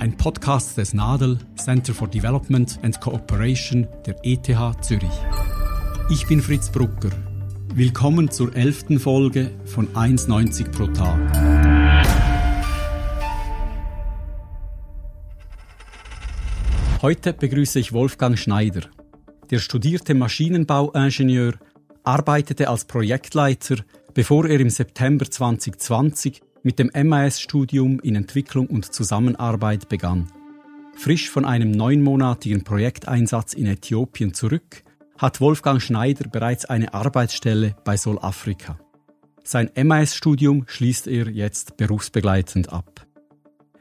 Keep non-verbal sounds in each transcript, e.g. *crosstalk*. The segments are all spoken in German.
ein Podcast des NADEL Center for Development and Cooperation der ETH Zürich. Ich bin Fritz Brucker. Willkommen zur elften Folge von 1,90 pro Tag. Heute begrüße ich Wolfgang Schneider. Der studierte Maschinenbauingenieur arbeitete als Projektleiter, bevor er im September 2020 mit dem MAS-Studium in Entwicklung und Zusammenarbeit begann. Frisch von einem neunmonatigen Projekteinsatz in Äthiopien zurück, hat Wolfgang Schneider bereits eine Arbeitsstelle bei Sol Afrika. Sein MAS-Studium schließt er jetzt berufsbegleitend ab.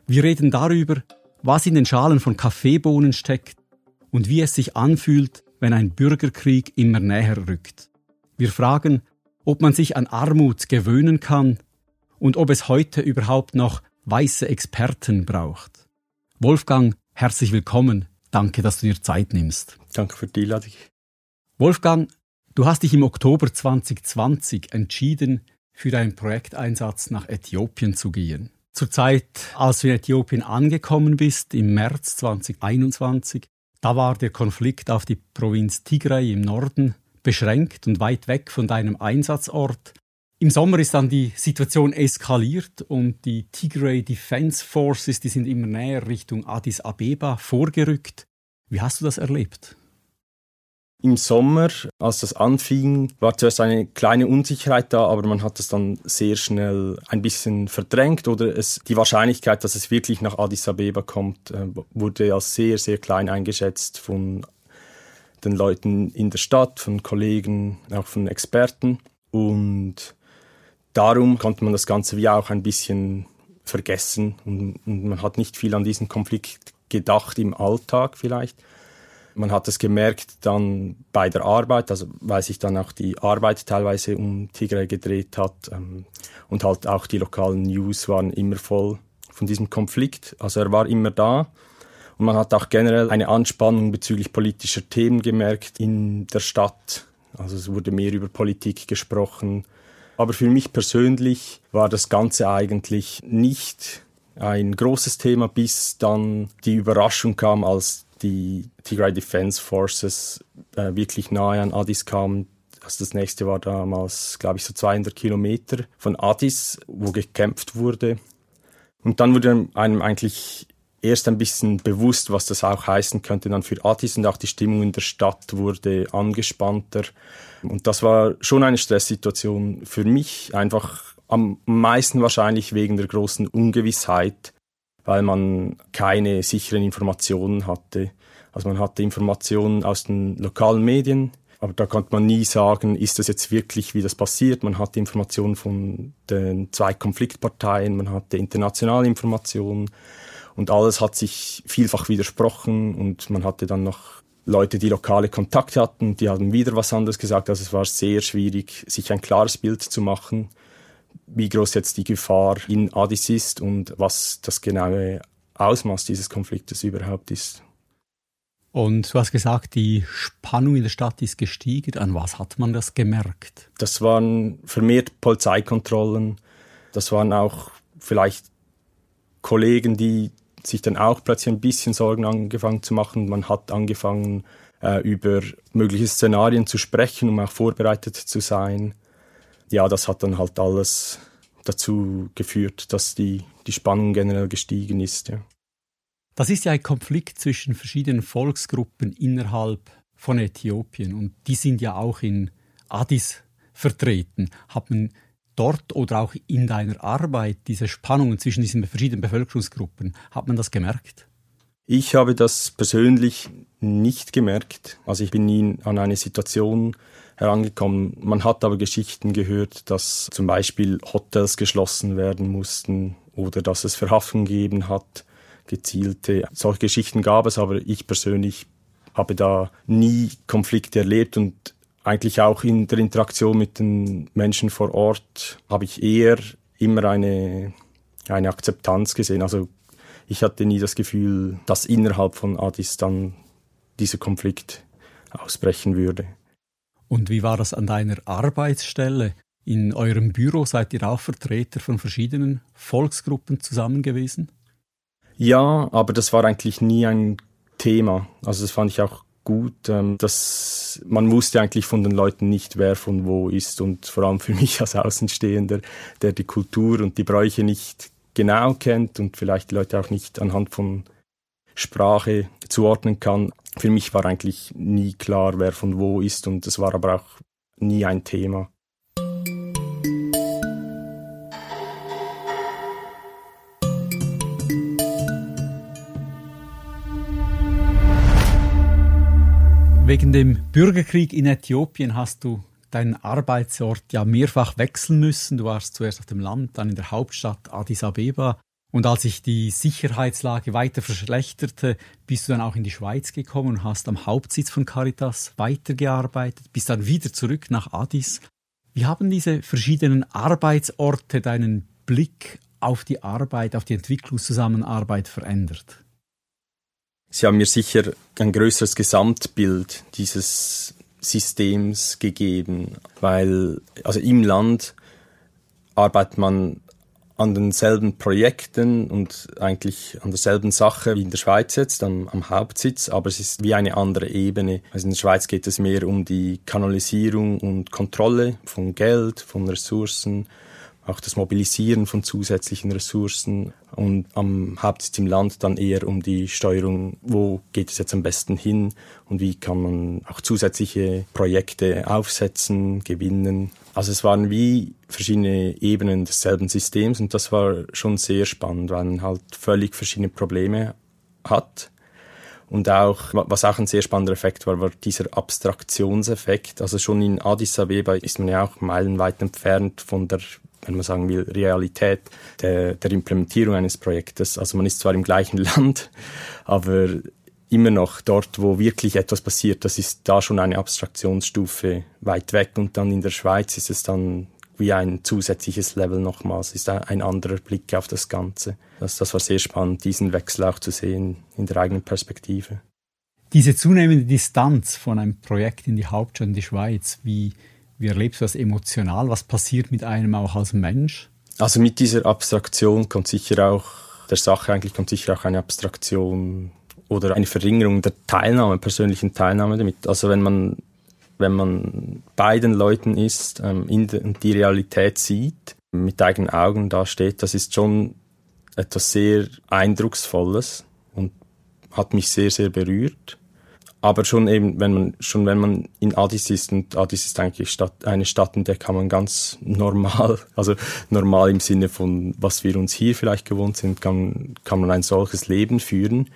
Wir reden darüber, was in den Schalen von Kaffeebohnen steckt und wie es sich anfühlt, wenn ein Bürgerkrieg immer näher rückt. Wir fragen, ob man sich an Armut gewöhnen kann und ob es heute überhaupt noch weiße Experten braucht. Wolfgang, herzlich willkommen. Danke, dass du dir Zeit nimmst. Danke für die Einladung. Wolfgang, du hast dich im Oktober 2020 entschieden, für deinen Projekteinsatz nach Äthiopien zu gehen. Zur Zeit, als du in Äthiopien angekommen bist, im März 2021, da war der Konflikt auf die Provinz Tigray im Norden beschränkt und weit weg von deinem Einsatzort. Im Sommer ist dann die Situation eskaliert und die Tigray Defense Forces, die sind immer näher Richtung Addis Abeba vorgerückt. Wie hast du das erlebt? Im Sommer, als das anfing, war zuerst eine kleine Unsicherheit da, aber man hat es dann sehr schnell ein bisschen verdrängt oder es, die Wahrscheinlichkeit, dass es wirklich nach Addis Abeba kommt, äh, wurde als sehr, sehr klein eingeschätzt von den Leuten in der Stadt, von Kollegen, auch von Experten. Und darum konnte man das Ganze wie auch ein bisschen vergessen und, und man hat nicht viel an diesen Konflikt gedacht im Alltag vielleicht. Man hat es gemerkt dann bei der Arbeit, also weil sich dann auch die Arbeit teilweise um Tigray gedreht hat ähm, und halt auch die lokalen News waren immer voll von diesem Konflikt. Also er war immer da und man hat auch generell eine Anspannung bezüglich politischer Themen gemerkt in der Stadt. Also es wurde mehr über Politik gesprochen, aber für mich persönlich war das Ganze eigentlich nicht ein großes Thema, bis dann die Überraschung kam, als die Tigray Defense Forces äh, wirklich nahe an Addis kamen. Also das nächste war damals, glaube ich, so 200 Kilometer von Addis, wo gekämpft wurde. Und dann wurde einem eigentlich erst ein bisschen bewusst, was das auch heißen könnte dann für Addis und auch die Stimmung in der Stadt wurde angespannter. Und das war schon eine Stresssituation für mich, einfach am meisten wahrscheinlich wegen der großen Ungewissheit, weil man keine sicheren Informationen hatte. Also man hatte Informationen aus den lokalen Medien, aber da konnte man nie sagen, ist das jetzt wirklich, wie das passiert. Man hatte Informationen von den zwei Konfliktparteien, man hatte internationale Informationen und alles hat sich vielfach widersprochen und man hatte dann noch Leute, die lokale Kontakte hatten, die haben wieder was anderes gesagt. Also es war sehr schwierig, sich ein klares Bild zu machen, wie groß jetzt die Gefahr in Addis ist und was das genaue Ausmaß dieses Konfliktes überhaupt ist. Und du hast gesagt, die Spannung in der Stadt ist gestiegen. An was hat man das gemerkt? Das waren vermehrt Polizeikontrollen. Das waren auch vielleicht Kollegen, die sich dann auch plötzlich ein bisschen Sorgen angefangen zu machen. Man hat angefangen, äh, über mögliche Szenarien zu sprechen, um auch vorbereitet zu sein. Ja, das hat dann halt alles dazu geführt, dass die, die Spannung generell gestiegen ist. Ja. Das ist ja ein Konflikt zwischen verschiedenen Volksgruppen innerhalb von Äthiopien und die sind ja auch in Addis vertreten. Haben dort oder auch in deiner Arbeit diese Spannungen zwischen diesen verschiedenen Bevölkerungsgruppen, hat man das gemerkt? Ich habe das persönlich nicht gemerkt. Also ich bin nie an eine Situation herangekommen. Man hat aber Geschichten gehört, dass zum Beispiel Hotels geschlossen werden mussten oder dass es Verhaftungen gegeben hat, gezielte. Solche Geschichten gab es, aber ich persönlich habe da nie Konflikte erlebt und eigentlich auch in der Interaktion mit den Menschen vor Ort habe ich eher immer eine, eine Akzeptanz gesehen. Also ich hatte nie das Gefühl, dass innerhalb von Addis dann dieser Konflikt ausbrechen würde. Und wie war das an deiner Arbeitsstelle? In eurem Büro seid ihr auch Vertreter von verschiedenen Volksgruppen zusammen gewesen? Ja, aber das war eigentlich nie ein Thema. Also das fand ich auch gut, ähm, dass man wusste eigentlich von den Leuten nicht, wer von wo ist und vor allem für *laughs* mich als Außenstehender, der die Kultur und die Bräuche nicht genau kennt und vielleicht die Leute auch nicht anhand von Sprache zuordnen kann. Für mich war eigentlich nie klar, wer von wo ist und es war aber auch nie ein Thema. Wegen dem Bürgerkrieg in Äthiopien hast du deinen Arbeitsort ja mehrfach wechseln müssen. Du warst zuerst auf dem Land, dann in der Hauptstadt Addis Abeba. Und als sich die Sicherheitslage weiter verschlechterte, bist du dann auch in die Schweiz gekommen und hast am Hauptsitz von Caritas weitergearbeitet, bist dann wieder zurück nach Addis. Wie haben diese verschiedenen Arbeitsorte deinen Blick auf die Arbeit, auf die Entwicklungszusammenarbeit verändert? Sie haben mir sicher ein größeres Gesamtbild dieses Systems gegeben, weil also im Land arbeitet man an denselben Projekten und eigentlich an derselben Sache wie in der Schweiz jetzt, am, am, Hauptsitz, aber es ist wie eine andere Ebene. Also in der Schweiz geht es mehr um die Kanalisierung und Kontrolle von Geld, von Ressourcen, auch das Mobilisieren von zusätzlichen Ressourcen und am Hauptsitz im Land dann eher um die Steuerung, wo geht es jetzt am besten hin und wie kann man auch zusätzliche Projekte aufsetzen, gewinnen. Also es waren wie verschiedene Ebenen desselben Systems und das war schon sehr spannend, weil man halt völlig verschiedene Probleme hat. Und auch, was auch ein sehr spannender Effekt war, war dieser Abstraktionseffekt. Also schon in Addis Abeba ist man ja auch meilenweit entfernt von der wenn man sagen will, Realität der, der Implementierung eines Projektes. Also man ist zwar im gleichen *laughs* Land, aber immer noch dort, wo wirklich etwas passiert, das ist da schon eine Abstraktionsstufe weit weg und dann in der Schweiz ist es dann wie ein zusätzliches Level nochmals, ist ein anderer Blick auf das Ganze. Das, das war sehr spannend, diesen Wechsel auch zu sehen in der eigenen Perspektive. Diese zunehmende Distanz von einem Projekt in die Hauptstadt in die Schweiz, wie, wie erlebst du das emotional? Was passiert mit einem auch als Mensch? Also mit dieser Abstraktion kommt sicher auch, der Sache eigentlich kommt sicher auch eine Abstraktion oder eine Verringerung der Teilnahme, persönlichen Teilnahme damit. Also wenn man, wenn man bei den Leuten ist ähm, in die Realität sieht, mit eigenen Augen da steht, das ist schon etwas sehr Eindrucksvolles und hat mich sehr, sehr berührt aber schon eben, wenn man, schon wenn man in Addis ist, und Addis ist eigentlich Stadt, eine Stadt, in der kann man ganz normal, *laughs* also normal im Sinne von, was wir uns hier vielleicht gewohnt sind, kann, kann man ein solches Leben führen.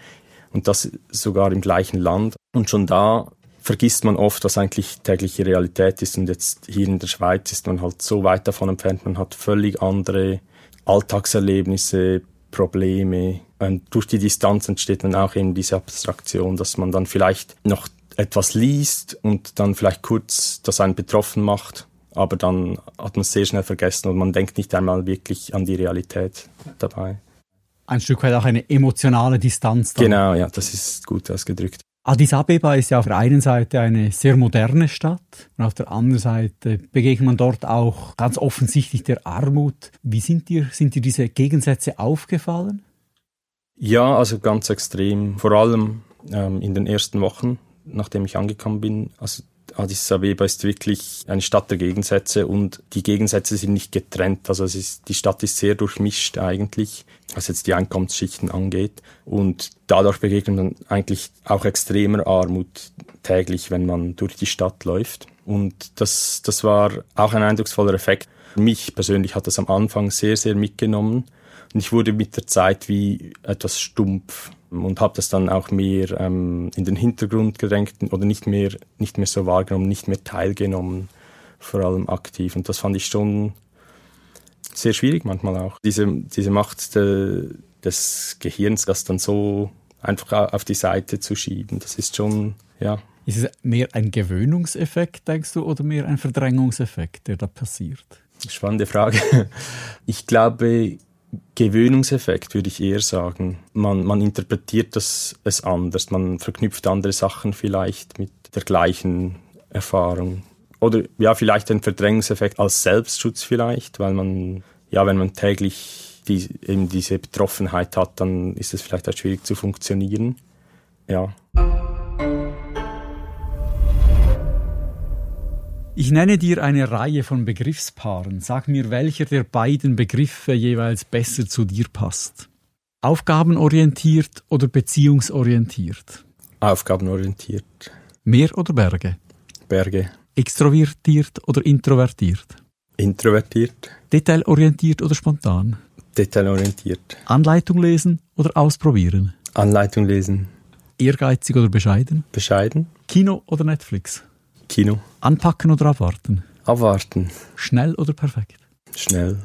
Und das sogar im gleichen Land. Und schon da vergisst man oft, was eigentlich tägliche Realität ist. Und jetzt hier in der Schweiz ist man halt so weit davon entfernt. Man hat völlig andere Alltagserlebnisse, Probleme. Und durch die Distanz entsteht dann auch eben diese Abstraktion, dass man dann vielleicht noch etwas liest und dann vielleicht kurz das einen betroffen macht, aber dann hat man es sehr schnell vergessen und man denkt nicht einmal wirklich an die Realität dabei. Ein Stück weit auch eine emotionale Distanz. Dann. Genau, ja, das ist gut ausgedrückt. Addis Abeba ist ja auf der einen Seite eine sehr moderne Stadt und auf der anderen Seite begegnet man dort auch ganz offensichtlich der Armut. Wie sind dir, sind dir diese Gegensätze aufgefallen? Ja, also ganz extrem. Vor allem ähm, in den ersten Wochen, nachdem ich angekommen bin. Also Addis Abeba ist wirklich eine Stadt der Gegensätze und die Gegensätze sind nicht getrennt. Also es ist, die Stadt ist sehr durchmischt eigentlich, was jetzt die Einkommensschichten angeht. Und dadurch begegnet man eigentlich auch extremer Armut täglich, wenn man durch die Stadt läuft. Und das, das war auch ein eindrucksvoller Effekt. Mich persönlich hat das am Anfang sehr, sehr mitgenommen. Und ich wurde mit der Zeit wie etwas stumpf und habe das dann auch mehr ähm, in den Hintergrund gedrängt oder nicht mehr, nicht mehr so wahrgenommen, nicht mehr teilgenommen, vor allem aktiv. Und das fand ich schon sehr schwierig manchmal auch. Diese, diese Macht de, des Gehirns, das dann so einfach auf die Seite zu schieben. Das ist schon, ja. Ist es mehr ein Gewöhnungseffekt, denkst du, oder mehr ein Verdrängungseffekt, der da passiert? Spannende Frage. *laughs* Ich glaube, Gewöhnungseffekt würde ich eher sagen. Man, man interpretiert das es anders, man verknüpft andere Sachen vielleicht mit der gleichen Erfahrung. Oder ja, vielleicht ein Verdrängungseffekt als Selbstschutz vielleicht, weil man, ja, wenn man täglich die, eben diese Betroffenheit hat, dann ist es vielleicht auch schwierig zu funktionieren. Ja. Ich nenne dir eine Reihe von Begriffspaaren. Sag mir, welcher der beiden Begriffe jeweils besser zu dir passt. Aufgabenorientiert oder beziehungsorientiert? Aufgabenorientiert. Meer oder Berge? Berge. Extrovertiert oder introvertiert? Introvertiert. Detailorientiert oder spontan? Detailorientiert. Anleitung lesen oder ausprobieren? Anleitung lesen. Ehrgeizig oder bescheiden? Bescheiden. Kino oder Netflix? Kino. Anpacken oder abwarten? Abwarten. Schnell oder perfekt? Schnell.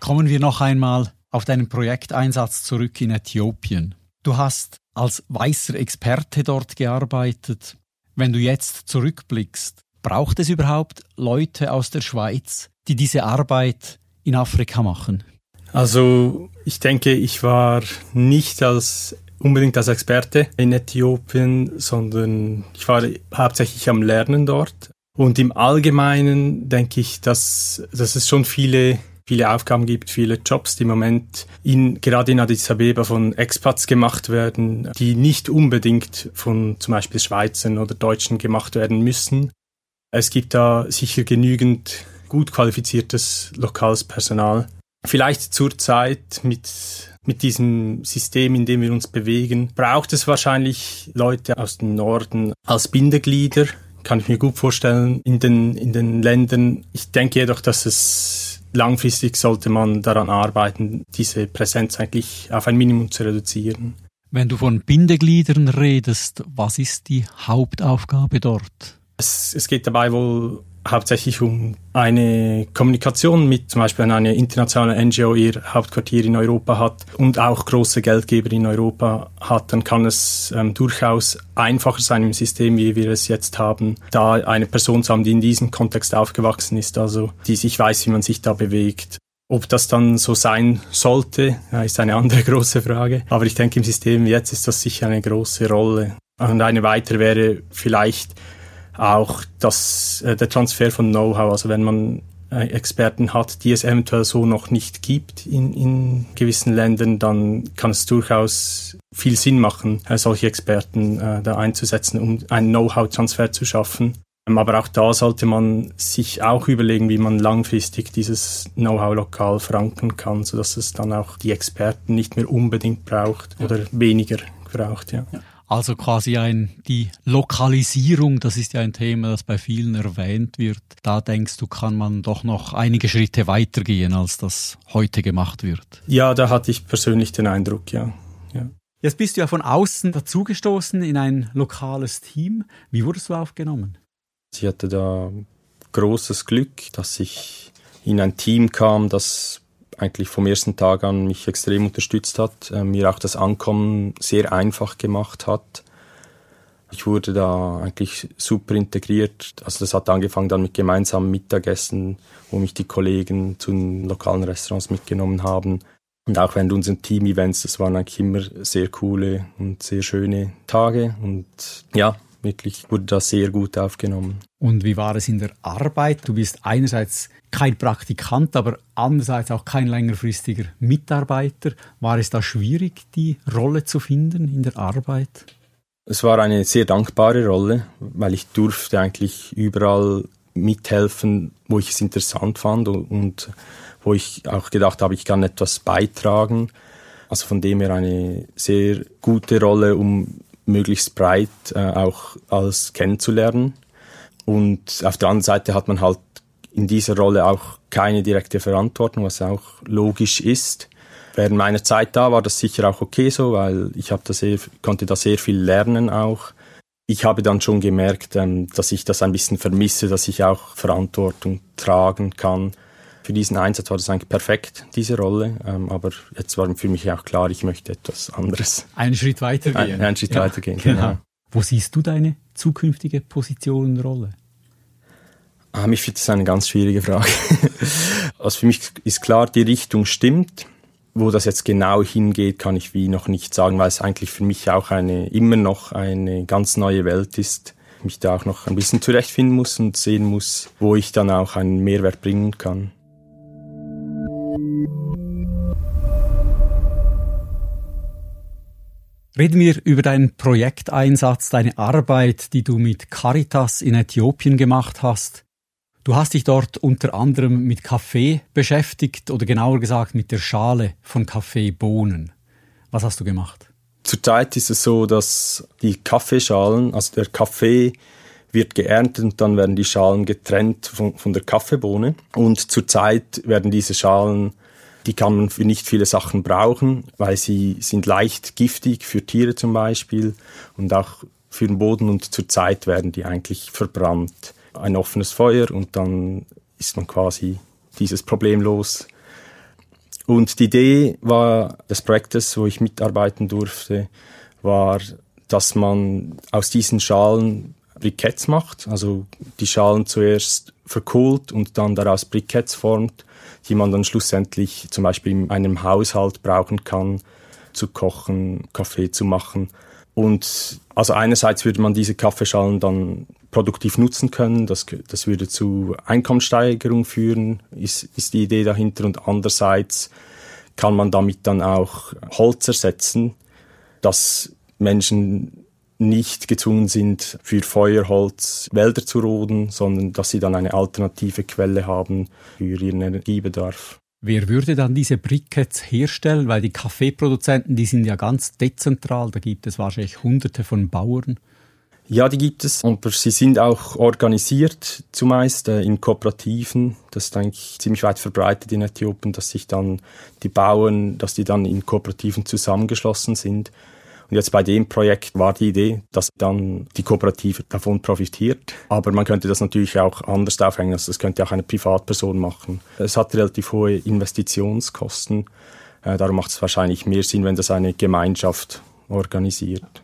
Kommen wir noch einmal auf deinen Projekteinsatz zurück in Äthiopien. Du hast als weißer Experte dort gearbeitet. Wenn du jetzt zurückblickst, braucht es überhaupt Leute aus der Schweiz, die diese Arbeit in Afrika machen? Also ich denke, ich war nicht als unbedingt als Experte in Äthiopien, sondern ich war hauptsächlich am Lernen dort. Und im Allgemeinen denke ich, dass, dass es schon viele viele Aufgaben gibt, viele Jobs, die im Moment in, gerade in Addis Abeba von Expats gemacht werden, die nicht unbedingt von zum Beispiel Schweizern oder Deutschen gemacht werden müssen. Es gibt da sicher genügend gut qualifiziertes lokales Personal. Vielleicht zurzeit mit mit diesem System, in dem wir uns bewegen, braucht es wahrscheinlich Leute aus dem Norden als Bindeglieder. Kann ich mir gut vorstellen in den, in den Ländern. Ich denke jedoch, dass es langfristig sollte man daran arbeiten, diese Präsenz eigentlich auf ein Minimum zu reduzieren. Wenn du von Bindegliedern redest, was ist die Hauptaufgabe dort? Es, es geht dabei wohl hauptsächlich um eine Kommunikation mit zum Beispiel eine internationale NGO ihr Hauptquartier in Europa hat und auch große Geldgeber in Europa hat, dann kann es ähm, durchaus einfacher sein im System, wie wir es jetzt haben, da eine Person zu haben, die in diesem Kontext aufgewachsen ist, also die sich weiß, wie man sich da bewegt. Ob das dann so sein sollte, ist eine andere *laughs* große Frage. Aber ich denke, im System jetzt ist das sicher eine große Rolle. Und eine weitere wäre vielleicht auch das, äh, der Transfer von Know-how. Also wenn man äh, Experten hat, die es eventuell so noch nicht gibt in, in gewissen Ländern, dann kann es durchaus viel Sinn machen, äh, solche Experten äh, da einzusetzen, um einen Know-how-Transfer zu schaffen. Ähm, aber auch da sollte man sich auch überlegen, wie man langfristig dieses Know-how lokal verankern kann, sodass es dann auch die Experten nicht mehr unbedingt braucht oder weniger braucht. Ja. ja. Also quasi ein, die Lokalisierung, das ist ja ein Thema, das bei vielen erwähnt wird. Da denkst du, kann man doch noch einige Schritte weitergehen, als das heute gemacht wird. Ja, da hatte ich persönlich den Eindruck, ja. ja. Jetzt bist du ja von außen dazugestoßen in ein lokales Team. Wie wurdest du aufgenommen? Ich hatte da großes Glück, dass ich in ein Team kam, das eigentlich vom ersten Tag an mich extrem unterstützt hat, äh, mir auch das Ankommen sehr einfach gemacht hat. Ich wurde da eigentlich super integriert. Also das hat angefangen dann mit gemeinsamen Mittagessen, wo mich die Kollegen zu den lokalen Restaurants mitgenommen haben. Und auch während unseren Team-Events, das waren eigentlich immer sehr coole und sehr schöne Tage. Und ja, wirklich wurde da sehr gut aufgenommen. Und wie war es in der Arbeit? Du bist einerseits kein Praktikant, aber andererseits auch kein längerfristiger Mitarbeiter. War es da schwierig, die Rolle zu finden in der Arbeit? Es war eine sehr dankbare Rolle, weil ich durfte eigentlich überall mithelfen, wo ich es interessant fand und, und wo ich auch gedacht habe, ich kann etwas beitragen. Also von dem her eine sehr gute Rolle, um möglichst breit äh, auch alles kennenzulernen. Und auf der anderen Seite hat man halt in dieser Rolle auch keine direkte Verantwortung, was auch logisch ist. Während meiner Zeit da war das sicher auch okay so, weil ich habe da sehr, konnte da sehr viel lernen auch. Ich habe dann schon gemerkt, ähm, dass ich das ein bisschen vermisse, dass ich auch Verantwortung tragen kann. Für diesen Einsatz war das eigentlich perfekt, diese Rolle. Ähm, aber jetzt war für mich auch klar, ich möchte etwas anderes. Einen Schritt weitergehen. Ein, einen Schritt ja, weitergehen, genau. genau. Wo siehst du deine zukünftige Position und Rolle? Ah, mich finde das eine ganz schwierige Frage. *laughs* also für mich ist klar, die Richtung stimmt. Wo das jetzt genau hingeht, kann ich wie noch nicht sagen, weil es eigentlich für mich auch eine, immer noch eine ganz neue Welt ist. Mich da auch noch ein bisschen zurechtfinden muss und sehen muss, wo ich dann auch einen Mehrwert bringen kann. Reden wir über deinen Projekteinsatz, deine Arbeit, die du mit Caritas in Äthiopien gemacht hast. Du hast dich dort unter anderem mit Kaffee beschäftigt oder genauer gesagt mit der Schale von Kaffeebohnen. Was hast du gemacht? Zurzeit ist es so, dass die Kaffeeschalen, also der Kaffee wird geerntet und dann werden die Schalen getrennt von, von der Kaffeebohne. Und zurzeit werden diese Schalen, die kann man für nicht viele Sachen brauchen, weil sie sind leicht giftig für Tiere zum Beispiel und auch für den Boden und zurzeit werden die eigentlich verbrannt ein offenes Feuer und dann ist man quasi dieses Problem los. Und die Idee war des Projektes, wo ich mitarbeiten durfte, war, dass man aus diesen Schalen Briketts macht, also die Schalen zuerst verkohlt und dann daraus Briketts formt, die man dann schlussendlich zum Beispiel in einem Haushalt brauchen kann, zu kochen, Kaffee zu machen. Und also einerseits würde man diese Kaffeeschalen dann produktiv nutzen können, das, das würde zu Einkommenssteigerung führen, ist, ist die Idee dahinter. Und andererseits kann man damit dann auch Holz ersetzen, dass Menschen nicht gezwungen sind, für Feuerholz Wälder zu roden, sondern dass sie dann eine alternative Quelle haben für ihren Energiebedarf. Wer würde dann diese Briquettes herstellen? Weil die Kaffeeproduzenten, die sind ja ganz dezentral. Da gibt es wahrscheinlich hunderte von Bauern. Ja, die gibt es, aber sie sind auch organisiert, zumeist äh, in Kooperativen. Das ist eigentlich ziemlich weit verbreitet in Äthiopien, dass sich dann die Bauern, dass die dann in Kooperativen zusammengeschlossen sind und jetzt bei dem Projekt war die Idee, dass dann die Kooperative davon profitiert. Aber man könnte das natürlich auch anders aufhängen. Also das könnte auch eine Privatperson machen. Es hat relativ hohe Investitionskosten. Äh, darum macht es wahrscheinlich mehr Sinn, wenn das eine Gemeinschaft organisiert.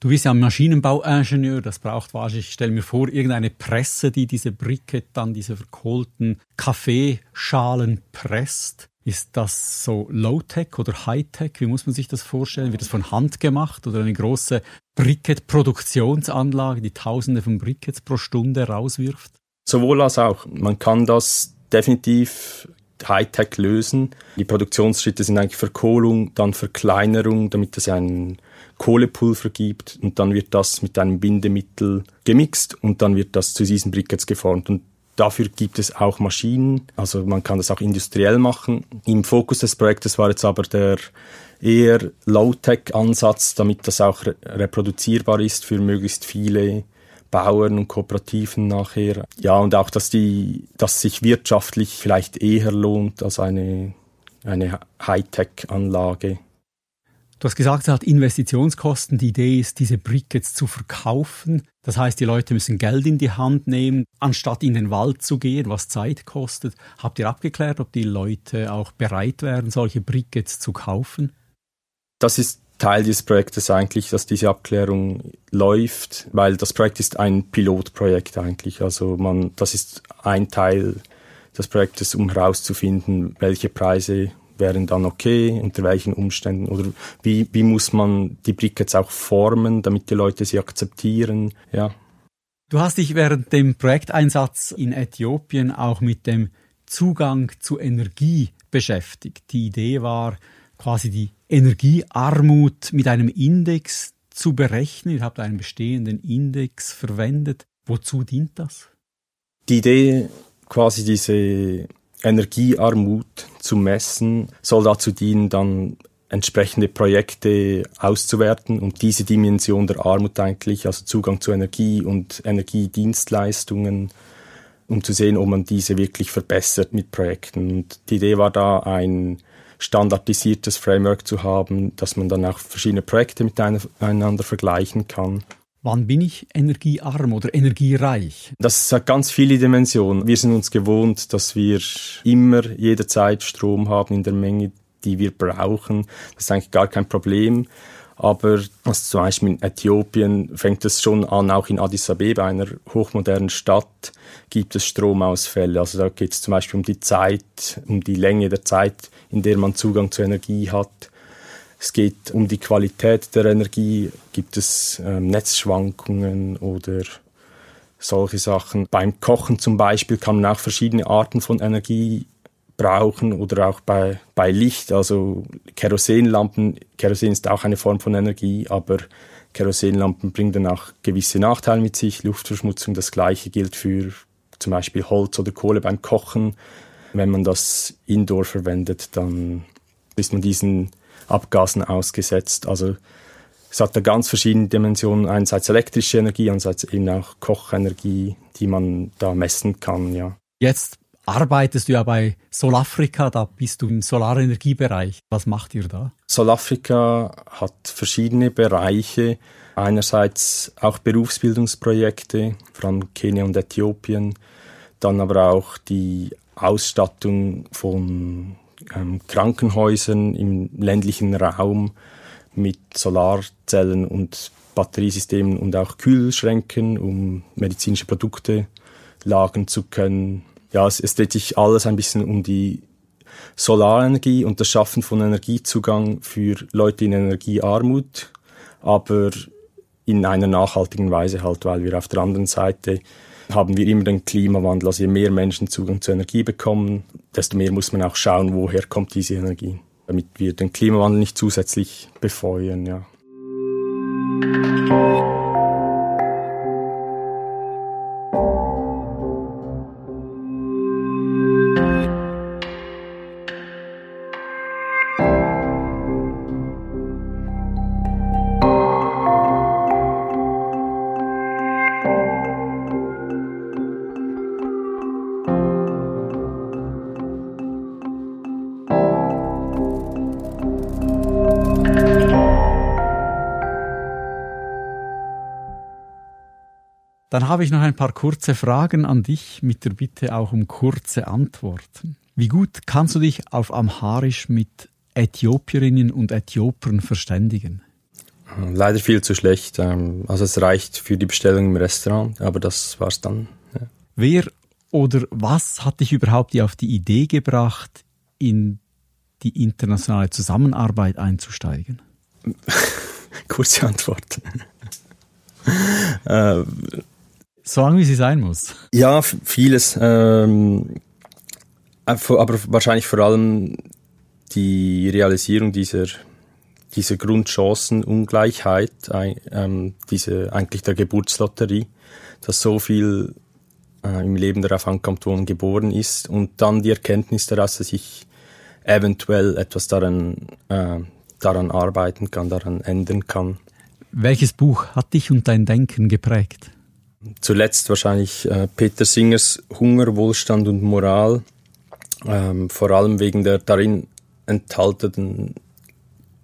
Du bist ja Maschinenbauingenieur, das braucht wahrscheinlich, ich stelle mir vor, irgendeine Presse, die diese Briquet dann, diese verkohlten Kaffeeschalen presst. Ist das so Low-Tech oder High-Tech? Wie muss man sich das vorstellen? Wird das von Hand gemacht oder eine große Briquet-Produktionsanlage, die Tausende von Briquets pro Stunde rauswirft? Sowohl als auch. Man kann das definitiv Hightech lösen. Die Produktionsschritte sind eigentlich Verkohlung, dann Verkleinerung, damit es einen Kohlepulver gibt und dann wird das mit einem Bindemittel gemixt und dann wird das zu diesen Briquets geformt. Und Dafür gibt es auch Maschinen, also man kann das auch industriell machen. Im Fokus des Projektes war jetzt aber der eher Low-Tech-Ansatz, damit das auch re reproduzierbar ist für möglichst viele Bauern und Kooperativen nachher. Ja, und auch, dass die, dass sich wirtschaftlich vielleicht eher lohnt als eine, eine Hightech-Anlage. Du hast gesagt, es hat Investitionskosten. Die Idee ist, diese Brickets zu verkaufen. Das heißt, die Leute müssen Geld in die Hand nehmen, anstatt in den Wald zu gehen, was Zeit kostet. Habt ihr abgeklärt, ob die Leute auch bereit wären, solche Brickets zu kaufen? Das ist Teil dieses Projektes eigentlich, dass diese Abklärung läuft, weil das Projekt ist ein Pilotprojekt eigentlich. Also man, das ist ein Teil des Projektes, um herauszufinden, welche Preise wären dann okay, unter welchen Umständen oder wie, wie muss man die Brickets auch formen, damit die Leute sie akzeptieren, ja. Du hast dich während dem Projekteinsatz in Äthiopien auch mit dem Zugang zu Energie beschäftigt. Die Idee war quasi die Energiearmut mit einem Index zu berechnen. Ihr habt einen bestehenden Index verwendet. Wozu dient das? Die Idee, quasi diese Energiearmut zu messen, soll dazu dienen, dann entsprechende Projekte auszuwerten und diese Dimension der Armut eigentlich, also Zugang zu Energie und Energiedienstleistungen, um zu sehen, ob man diese wirklich verbessert mit Projekten. Und die Idee war da, ein standardisiertes Framework zu haben, dass man dann auch verschiedene Projekte miteinander vergleichen kann. Wann bin ich energiearm oder energiereich? Das hat ganz viele Dimensionen. Wir sind uns gewohnt, dass wir immer jederzeit Strom haben in der Menge, die wir brauchen. Das ist eigentlich gar kein Problem. Aber also zum Beispiel in Äthiopien fängt es schon an, auch in Addis Abeba, einer hochmodernen Stadt, gibt es Stromausfälle. Also da geht es zum Beispiel um die Zeit, um die Länge der Zeit, in der man Zugang zur Energie hat. Es geht um die Qualität der Energie. Gibt es ähm, Netzschwankungen oder solche Sachen? Beim Kochen zum Beispiel kann man auch verschiedene Arten von Energie brauchen oder auch bei, bei Licht, also Kerosenlampen. Kerosin ist auch eine Form von Energie, aber Kerosenlampen bringen dann auch gewisse Nachteile mit sich, Luftverschmutzung. Das gleiche gilt für zum Beispiel Holz oder Kohle beim Kochen. Wenn man das indoor verwendet, dann ist man diesen Abgasen ausgesetzt. Also es hat da ganz verschiedene Dimensionen. Einerseits elektrische Energie, andererseits eben auch Kochenergie, die man da messen kann, ja. Jetzt arbeitest du ja bei Solafrika, da bist du im Solarenergiebereich. Was macht ihr da? Solafrika hat verschiedene Bereiche. Einerseits auch Berufsbildungsprojekte, vor allem Kenia und Äthiopien. Dann aber auch die Ausstattung von ähm, Krankenhäusern im ländlichen Raum mit Solarzellen und Batteriesystemen und auch Kühlschränken, um medizinische Produkte lagern zu können. Ja, es, es dreht sich alles ein bisschen um die Solarenergie und das Schaffen von Energiezugang für Leute in Energiearmut, aber in einer nachhaltigen Weise halt, weil wir auf der anderen Seite haben wir immer den Klimawandel. Also je mehr Menschen Zugang zur Energie bekommen, desto mehr muss man auch schauen, woher kommt diese Energie, damit wir den Klimawandel nicht zusätzlich befeuern, ja. Dann habe ich noch ein paar kurze Fragen an dich mit der Bitte auch um kurze Antworten. Wie gut kannst du dich auf Amharisch mit Äthiopierinnen und Äthiopern verständigen? Leider viel zu schlecht. Ähm, also es reicht für die Bestellung im Restaurant, aber das war's dann. Ja. Wer oder was hat dich überhaupt auf die Idee gebracht, in die internationale Zusammenarbeit einzusteigen? *laughs* Kurze Antwort. *laughs* äh, so lang, wie sie sein muss. Ja, vieles. Ähm, aber wahrscheinlich vor allem die Realisierung dieser, dieser Grundchancenungleichheit, ähm, diese eigentlich der Geburtslotterie, dass so viel äh, im Leben darauf ankommt, wo man geboren ist und dann die Erkenntnis daraus, dass ich eventuell etwas daran, äh, daran arbeiten kann, daran ändern kann. Welches Buch hat dich und dein Denken geprägt? Zuletzt wahrscheinlich äh, Peter Singers Hunger, Wohlstand und Moral, ähm, vor allem wegen der darin enthaltenen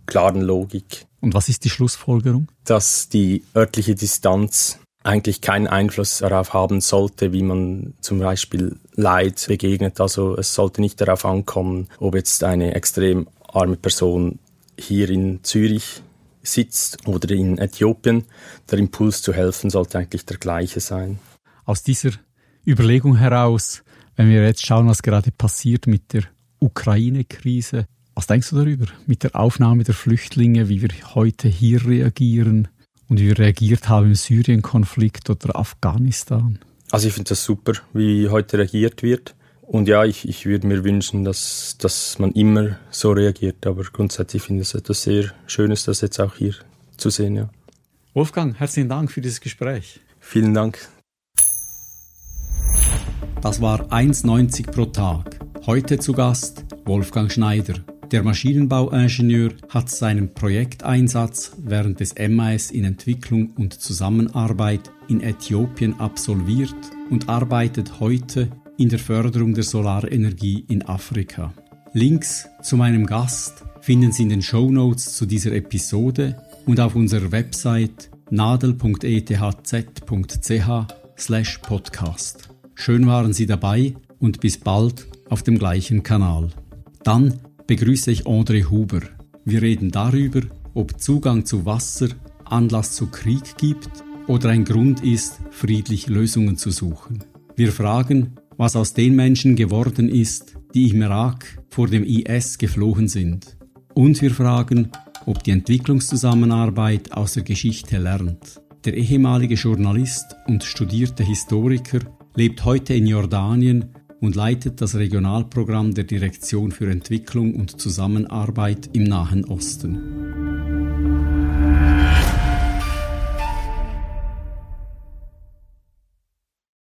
klaren Logik. Und was ist die Schlussfolgerung? Dass die örtliche Distanz eigentlich keinen Einfluss darauf haben sollte, wie man zum Beispiel Leid begegnet. Also es sollte nicht darauf ankommen, ob jetzt eine extrem arme Person hier in Zürich sitzt oder in Äthiopien, der Impuls zu helfen sollte eigentlich der gleiche sein. Aus dieser Überlegung heraus, wenn wir jetzt schauen, was gerade passiert mit der Ukraine-Krise, was denkst du darüber? Mit der Aufnahme der Flüchtlinge, wie wir heute hier reagieren und wie wir reagiert haben im Syrien-Konflikt oder Afghanistan? Also ich finde das super, wie heute reagiert wird. Und ja, ich, ich würde mir wünschen, dass, dass man immer so reagiert, aber grundsätzlich finde ich es etwas sehr Schönes, das jetzt auch hier zu sehen. Ja. Wolfgang, herzlichen Dank für dieses Gespräch. Vielen Dank. Das war 1,90 pro Tag. Heute zu Gast Wolfgang Schneider. Der Maschinenbauingenieur hat seinen Projekteinsatz während des MAS in Entwicklung und Zusammenarbeit in Äthiopien absolviert und arbeitet heute in der Förderung der Solarenergie in Afrika. Links zu meinem Gast finden Sie in den Show Notes zu dieser Episode und auf unserer Website nadel.ethz.ch podcast. Schön waren Sie dabei und bis bald auf dem gleichen Kanal. Dann begrüße ich André Huber. Wir reden darüber, ob Zugang zu Wasser Anlass zu Krieg gibt oder ein Grund ist, friedlich Lösungen zu suchen. Wir fragen, was aus den Menschen geworden ist, die im Irak vor dem IS geflohen sind. Und wir fragen, ob die Entwicklungszusammenarbeit aus der Geschichte lernt. Der ehemalige Journalist und studierte Historiker lebt heute in Jordanien und leitet das Regionalprogramm der Direktion für Entwicklung und Zusammenarbeit im Nahen Osten.